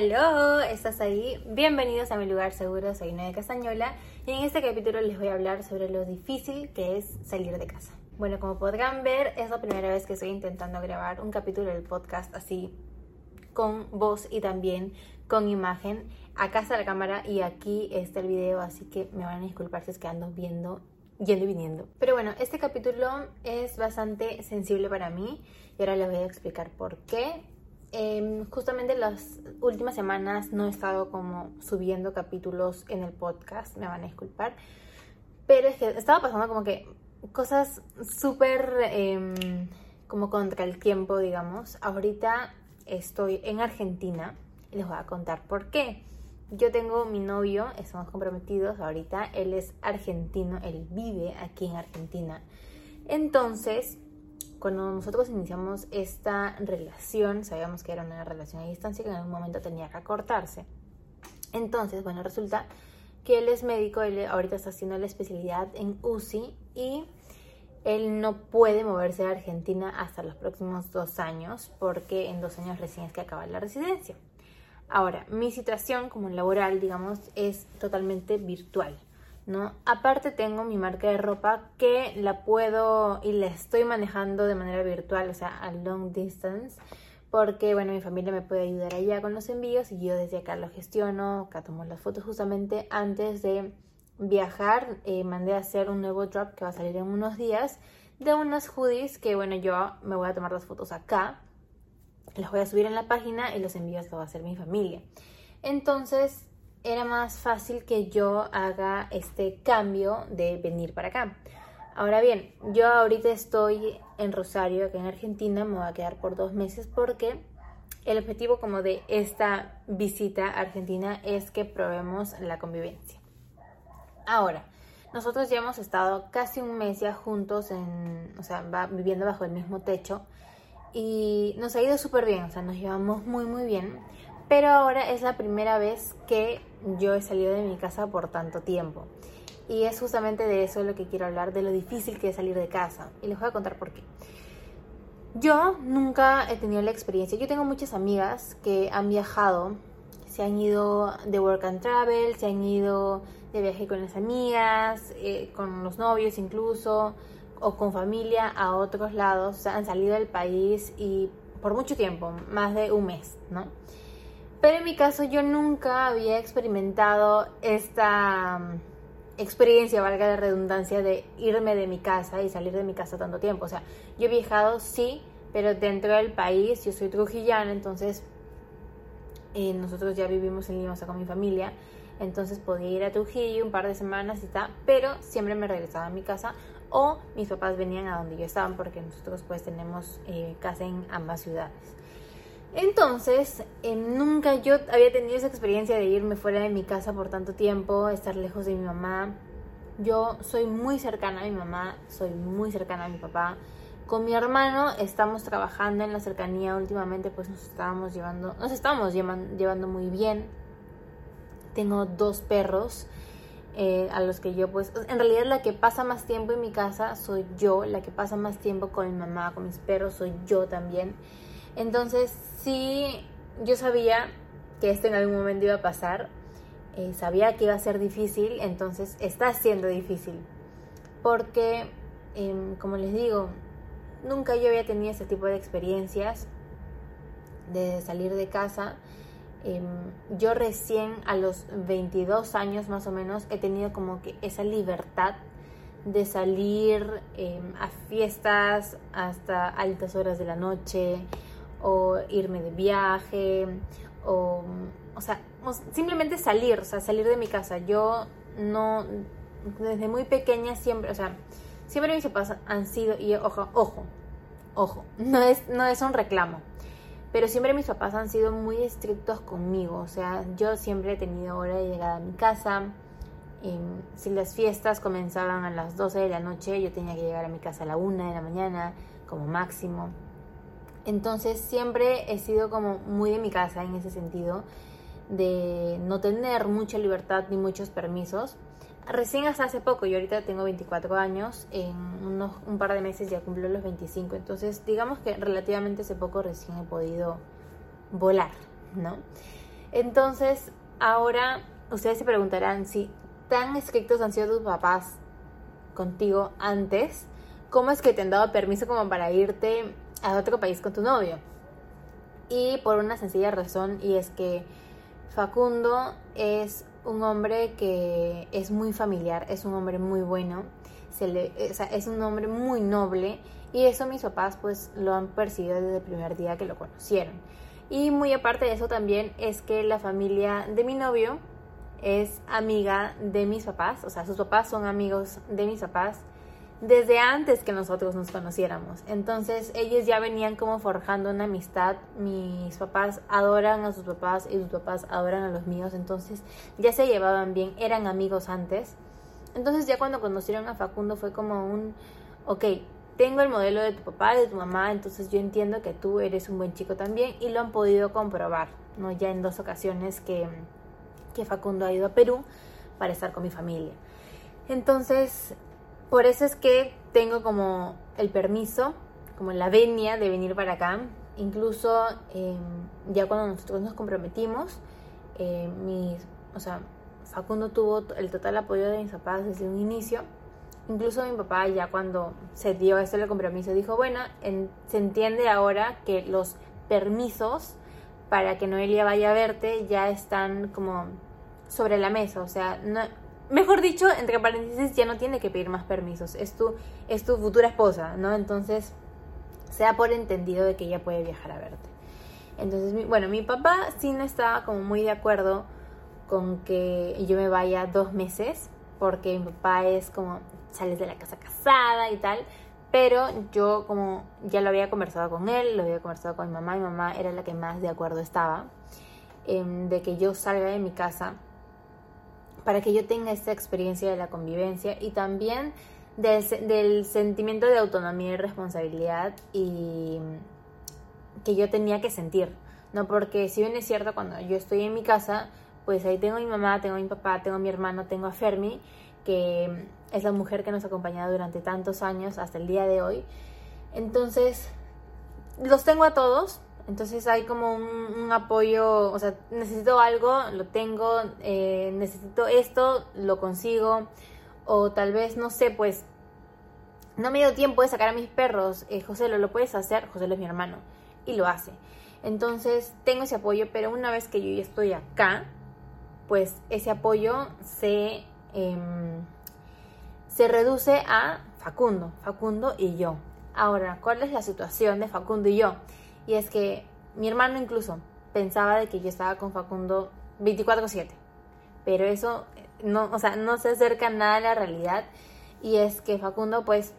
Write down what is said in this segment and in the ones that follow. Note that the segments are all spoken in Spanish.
Aló, ¿estás ahí? Bienvenidos a mi lugar seguro, soy Noé Castañola y en este capítulo les voy a hablar sobre lo difícil que es salir de casa. Bueno, como podrán ver, es la primera vez que estoy intentando grabar un capítulo del podcast así con voz y también con imagen. Acá está la cámara y aquí está el video, así que me van a disculpar si es que ando viendo yendo y viniendo. Pero bueno, este capítulo es bastante sensible para mí y ahora les voy a explicar por qué. Em, justamente las últimas semanas no he estado como subiendo capítulos en el podcast, me van a disculpar. Pero es que estaba pasando como que cosas súper em, como contra el tiempo, digamos. Ahorita estoy en Argentina y les voy a contar por qué. Yo tengo mi novio, estamos comprometidos ahorita, él es argentino, él vive aquí en Argentina. Entonces, cuando nosotros iniciamos esta relación, sabíamos que era una relación a distancia que en algún momento tenía que acortarse. Entonces, bueno, resulta que él es médico, él ahorita está haciendo la especialidad en UCI y él no puede moverse a Argentina hasta los próximos dos años porque en dos años recién es que acaba la residencia. Ahora, mi situación como laboral, digamos, es totalmente virtual, ¿no? Aparte tengo mi marca de ropa que la puedo y la estoy manejando de manera virtual, o sea, a long distance, porque, bueno, mi familia me puede ayudar allá con los envíos y yo desde acá lo gestiono, acá tomo las fotos justamente antes de viajar, eh, mandé a hacer un nuevo drop que va a salir en unos días de unas hoodies que, bueno, yo me voy a tomar las fotos acá las voy a subir en la página y los envíos los va a hacer mi familia. Entonces era más fácil que yo haga este cambio de venir para acá. Ahora bien, yo ahorita estoy en Rosario, acá en Argentina, me voy a quedar por dos meses porque el objetivo como de esta visita a Argentina es que probemos la convivencia. Ahora, nosotros ya hemos estado casi un mes ya juntos, en, o sea, viviendo bajo el mismo techo y nos ha ido súper bien, o sea, nos llevamos muy muy bien, pero ahora es la primera vez que yo he salido de mi casa por tanto tiempo. Y es justamente de eso lo que quiero hablar, de lo difícil que es salir de casa. Y les voy a contar por qué. Yo nunca he tenido la experiencia. Yo tengo muchas amigas que han viajado, se han ido de work and travel, se han ido de viaje con las amigas, eh, con los novios incluso, o con familia a otros lados, han salido del país y por mucho tiempo, más de un mes, ¿no? Pero en mi caso yo nunca había experimentado esta mm, experiencia, valga la redundancia, de irme de mi casa y salir de mi casa tanto tiempo. O sea, yo he viajado, sí, pero dentro del país, yo soy trujillana, entonces eh, nosotros ya vivimos en Lima, o sea, con mi familia, entonces podía ir a Trujillo un par de semanas y tal, pero siempre me regresaba a mi casa o mis papás venían a donde yo estaba porque nosotros pues tenemos eh, casa en ambas ciudades. Entonces, eh, nunca yo había tenido esa experiencia de irme fuera de mi casa por tanto tiempo, estar lejos de mi mamá. Yo soy muy cercana a mi mamá, soy muy cercana a mi papá. Con mi hermano estamos trabajando en la cercanía últimamente, pues nos estábamos llevando, nos estamos llevando muy bien. Tengo dos perros eh, a los que yo pues en realidad la que pasa más tiempo en mi casa soy yo, la que pasa más tiempo con mi mamá, con mis perros soy yo también. Entonces sí, yo sabía que esto en algún momento iba a pasar, eh, sabía que iba a ser difícil, entonces está siendo difícil. Porque, em, como les digo, nunca yo había tenido ese tipo de experiencias de salir de casa Em, yo recién a los 22 años más o menos he tenido como que esa libertad de salir em, a fiestas hasta altas horas de la noche o irme de viaje o, o sea, simplemente salir, o sea, salir de mi casa. Yo no, desde muy pequeña siempre, o sea, siempre mis papás han sido, y ojo, ojo, ojo, no es, no es un reclamo pero siempre mis papás han sido muy estrictos conmigo, o sea, yo siempre he tenido hora de llegada a mi casa. Em, si las fiestas comenzaban a las 12 de la noche, yo tenía que llegar a mi casa a la 1 de la mañana, como máximo. Entonces siempre he sido como muy de mi casa en ese sentido, de no tener mucha libertad ni muchos permisos recién hasta hace poco, yo ahorita tengo 24 años, en unos, un par de meses ya cumplo los 25, entonces digamos que relativamente hace poco recién he podido volar, ¿no? Entonces, ahora ustedes se preguntarán si tan estrictos han sido tus papás contigo antes, ¿cómo es que te han dado permiso como para irte a otro país con tu novio? Y por una sencilla razón, y es que Facundo es un hombre que es muy familiar, es un hombre muy bueno, se le, es un hombre muy noble y eso mis papás pues lo han percibido desde el primer día que lo conocieron. Y muy aparte de eso también es que la familia de mi novio es amiga de mis papás, o sea, sus papás son amigos de mis papás desde antes que nosotros nos conociéramos. Entonces ellos ya venían como forjando una amistad. Mis papás adoran a sus papás y sus papás adoran a los míos. Entonces ya se llevaban bien, eran amigos antes. Entonces ya cuando conocieron a Facundo fue como un, ok, tengo el modelo de tu papá, de tu mamá, entonces yo entiendo que tú eres un buen chico también y lo han podido comprobar, ¿no? Ya en dos ocasiones que, que Facundo ha ido a Perú para estar con mi familia. Entonces, por eso es que tengo como el permiso, como la venia de venir para acá. Incluso em, ya cuando nosotros nos comprometimos, eh, o sea, Facundo tuvo el total apoyo de mis papás desde un inicio Incluso mi papá ya cuando se dio este compromiso dijo, bueno, se entiende ahora que los permisos para que Noelia vaya a verte ya están como sobre la mesa, o sea, no, mejor dicho, entre paréntesis, ya no tiene que pedir más permisos, es tu, es tu futura esposa, ¿no? Entonces, se da por entendido de que ella puede viajar a verte. Entonces, bueno, mi papá sí no estaba como muy de acuerdo con que yo me vaya dos meses, porque mi papá es como, sales de la casa casada y tal. Pero yo como ya lo había conversado con él, lo había conversado con mi mamá, mi mamá era la que más de acuerdo estaba em, de que yo salga de mi casa para que yo tenga esta experiencia de la convivencia y también del, sentimiento de autonomía y responsabilidad y que yo tenía que sentir, ¿no? Porque si bien es cierto, cuando yo estoy en mi casa, pues ahí tengo a mi mamá, tengo a mi papá, tengo a mi hermano, tengo a Fermi, que es la mujer que nos ha acompañado durante tantos años hasta el día de hoy. Entonces, los tengo a todos. Entonces hay como un, apoyo, o sea, necesito algo, lo tengo, eh, necesito esto, lo consigo. O tal vez, no sé, pues, no me dio tiempo de sacar a mis perros. Eh, José, ¿lo, ¿lo puedes hacer? José es mi hermano. Y lo hace. Entonces, tengo ese apoyo, pero una vez que yo ya estoy acá, pues ese apoyo se Em, se reduce a Facundo, Facundo y yo. Ahora, ¿cuál es la situación de Facundo y yo? Y es que mi hermano incluso pensaba de que yo estaba con Facundo 24/7, pero eso no, o sea, no se acerca nada a la realidad y es que Facundo pues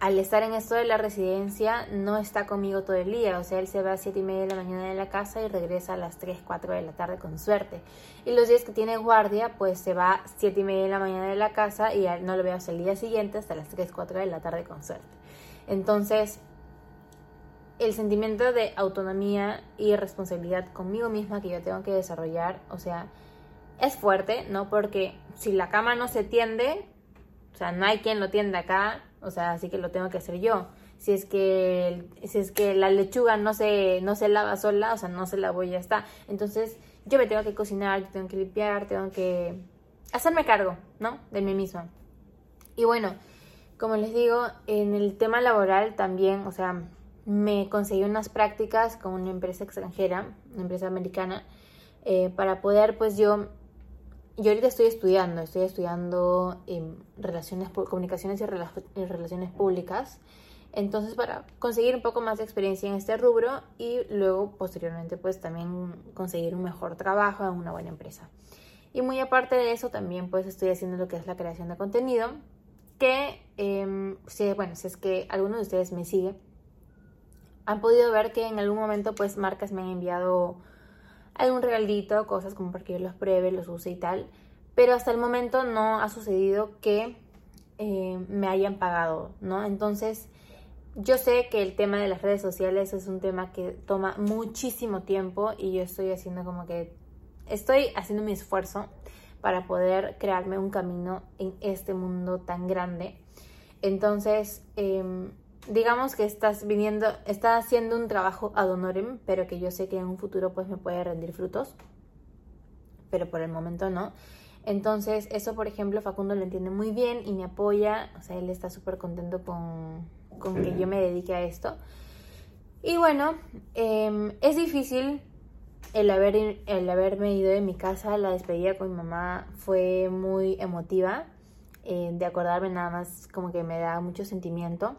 al estar en esto de la residencia no está conmigo todo el día, o sea, él se va a 7 y media de la mañana de la casa y regresa a las 3, 4 de la tarde con suerte. Y los días que tiene guardia, pues se va a 7 y media de la mañana de la casa y no lo veo hasta el día siguiente, hasta las 3, 4 de la tarde con suerte. Entonces, el sentimiento de autonomía y responsabilidad conmigo misma que yo tengo que desarrollar, o sea, es fuerte, ¿no? Porque si la cama no se tiende, o sea, no hay quien lo tienda acá, o sea, así que lo tengo que hacer yo. Si es que, si es que la lechuga no se, no se lava sola, o sea, no se lavó y ya está. Entonces, yo me tengo que cocinar, yo tengo que limpiar, tengo que hacerme cargo, ¿no? De mí misma. Y bueno, como les digo, en el tema laboral también, o sea, me conseguí unas prácticas con una empresa extranjera, una empresa americana, eh, para poder pues yo yo ahorita estoy estudiando, estoy estudiando en relaciones, comunicaciones y, relaciones públicas. Entonces, para conseguir un poco más de experiencia en este rubro y luego, posteriormente, pues también conseguir un mejor trabajo en una buena empresa. Y muy aparte de eso, también pues estoy haciendo lo que es la creación de contenido, que, eh, si, bueno, si es que alguno de ustedes me sigue, han podido ver que en algún momento pues marcas me han enviado algún regalito, cosas como para que yo los pruebe, los use y tal. Pero hasta el momento no ha sucedido que eh, me hayan pagado, ¿no? Entonces, yo sé que el tema de las redes sociales es un tema que toma muchísimo tiempo y yo estoy haciendo como que estoy haciendo mi esfuerzo para poder crearme un camino en este mundo tan grande. Entonces, em, digamos que estás viniendo, estás haciendo un trabajo ad honorem, pero que yo sé que en un futuro pues me puede rendir frutos, pero por el momento no. Entonces, eso, por ejemplo, Facundo lo entiende muy bien y me apoya. O sea, él está súper contento con, con, que yo me dedique a esto. Y bueno, em, es difícil el, haber, el haberme ido de mi casa. La despedida con mi mamá fue muy emotiva. Eh, de acordarme nada más como que me da mucho sentimiento.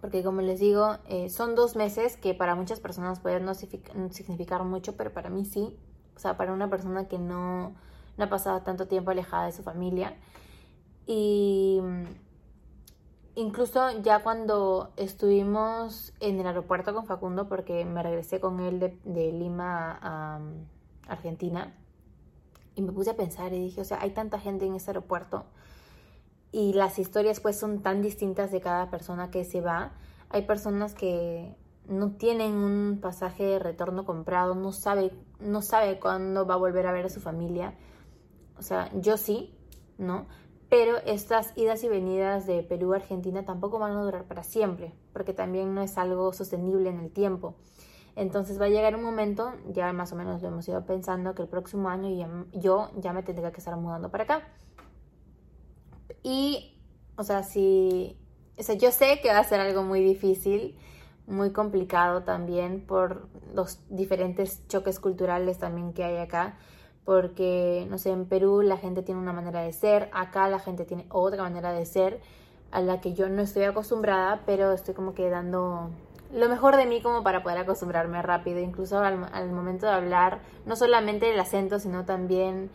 Porque como les digo, eh, son dos meses que para muchas personas pueden no significar mucho, pero para mí sí. O sea, para una persona que no no ha pasado tanto tiempo alejada de su familia. Y mm, incluso ya cuando estuvimos en el aeropuerto con Facundo, porque me regresé con él de, Lima a, mm, Argentina, y me puse a pensar y dije, o sea, hay tanta gente en ese aeropuerto y las historias pues son tan distintas de cada persona que se va. Hay personas que no tienen un pasaje de retorno comprado, no sabe, no sabe cuándo va a volver a ver a su familia. O sea, yo sí, ¿no? Pero estas idas y venidas de Perú a Argentina tampoco van a durar para siempre, porque también no es algo sostenible en el tiempo. Entonces va a llegar un momento, ya más o menos lo hemos ido pensando, que el próximo año yo ya me tendría que estar mudando para acá. Y, o sea, o sea, yo sé que va a ser algo muy difícil, muy complicado también por los diferentes choques culturales también que hay acá porque, no sé, en Perú la gente tiene una manera de ser, acá la gente tiene otra manera de ser, a la que yo no estoy acostumbrada, pero estoy como que dando lo mejor de mí como para poder acostumbrarme rápido, incluso al, momento de hablar, no solamente el acento, sino también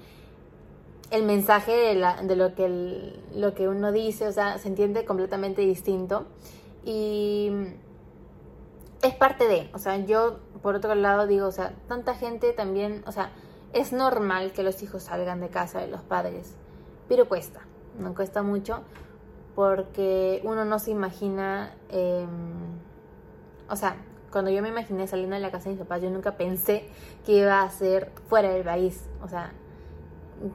el mensaje de, la, de lo, que lo que uno dice, o sea, se entiende completamente distinto. Y es parte de, o sea, yo por otro lado digo, o sea, tanta gente también, o sea, es normal que los hijos salgan de casa de los padres, pero cuesta, no cuesta mucho porque uno no se imagina, em, o sea, cuando yo me imaginé saliendo de la casa de mis papás, yo nunca pensé que iba a ser fuera del país, o sea,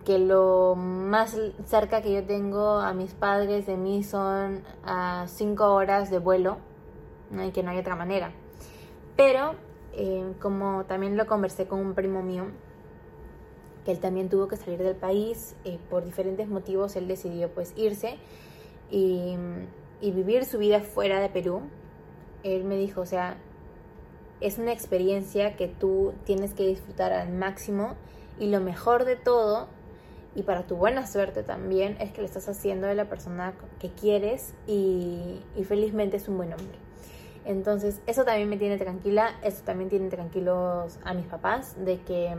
que lo más cerca que yo tengo a mis padres de mí son a cinco horas de vuelo, ¿no? y que no hay otra manera. Pero, em, como también lo conversé con un primo mío, que él también tuvo que salir del país eh, por diferentes motivos él decidió pues irse y, y, vivir su vida fuera de Perú él me dijo o sea es una experiencia que tú tienes que disfrutar al máximo y lo mejor de todo y para tu buena suerte también es que le estás haciendo de la persona que quieres y, felizmente es un buen hombre. Entonces eso también me tiene tranquila eso también tiene tranquilos a mis papás de que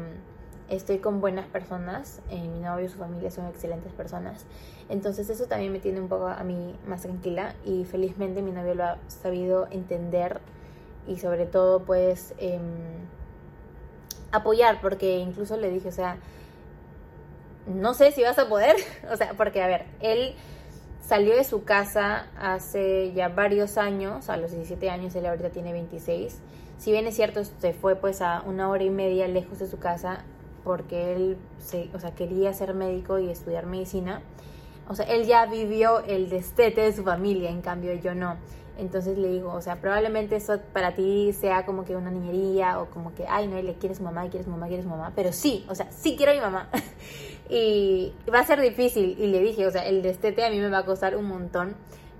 estoy con buenas personas, eh, mi novio y su familia son excelentes personas, entonces eso también me tiene un poco a mí más tranquila y felizmente mi novio lo ha sabido entender y sobre todo pues em, apoyar, porque incluso le dije, o sea, no sé si vas a poder, o sea, porque a ver, él salió de su casa hace ya varios años, a los 17 años, él ahorita tiene 26. Si bien es cierto, se fue pues a una hora y media lejos de su casa, porque él se, o sea, quería ser médico y estudiar medicina. O sea, él ya vivió el destete de su familia, en cambio yo no. Entonces le digo, o sea, probablemente eso para ti sea como que una niñería o como que, ay, no, le quieres mamá, quieres mamá, quieres mamá. Pero sí, o sea, sí quiero a mi mamá. y va a ser difícil. Y le dije, o sea, el destete a mí me va a costar un montón,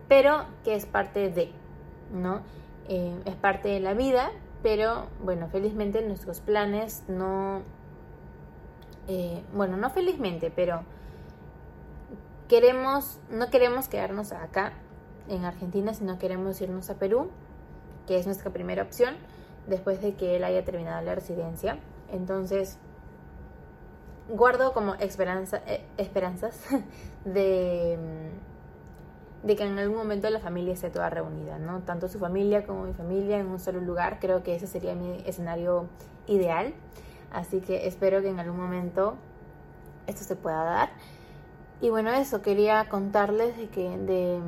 pero que es parte de, ¿no? Eh, es parte de la vida, pero bueno, felizmente nuestros planes no eh, bueno, no felizmente, pero queremos, no queremos quedarnos acá en Argentina, sino queremos irnos a Perú, que es nuestra primera opción, después de que él haya terminado la residencia. Entonces, guardo como esperanza, eh, esperanzas de, de que en algún momento la familia esté toda reunida, ¿no? Tanto su familia como mi familia en un solo lugar. Creo que ese sería mi escenario ideal. Así que espero que en algún momento esto se pueda dar. Y bueno, eso, quería contarles de que, de,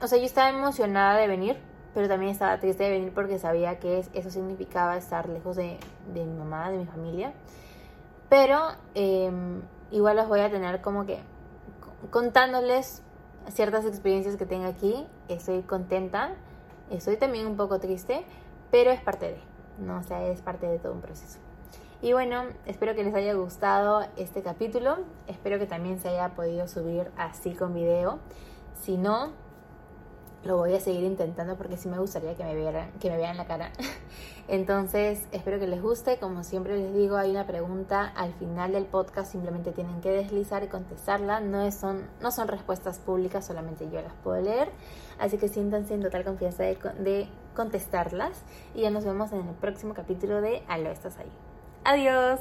o sea, yo estaba emocionada de venir, pero también estaba triste de venir porque sabía que eso significaba estar lejos de, mi mamá, de mi familia. Pero em, igual los voy a tener como que contándoles ciertas experiencias que tengo aquí. Estoy contenta, estoy también un poco triste, pero es parte de, ¿no? O sea, es parte de todo un proceso. Y bueno, espero que les haya gustado este capítulo. Espero que también se haya podido subir así con video. Si no, lo voy a seguir intentando porque sí me gustaría que me vieran, que me vean la cara. Entonces, espero que les guste. Como siempre les digo, hay una pregunta al final del podcast, simplemente tienen que deslizar y contestarla. No son, no son respuestas públicas, solamente yo las puedo leer. Así que siéntanse en total confianza de, de contestarlas. Y ya nos vemos en el próximo capítulo de Aló, estás ahí. Adiós.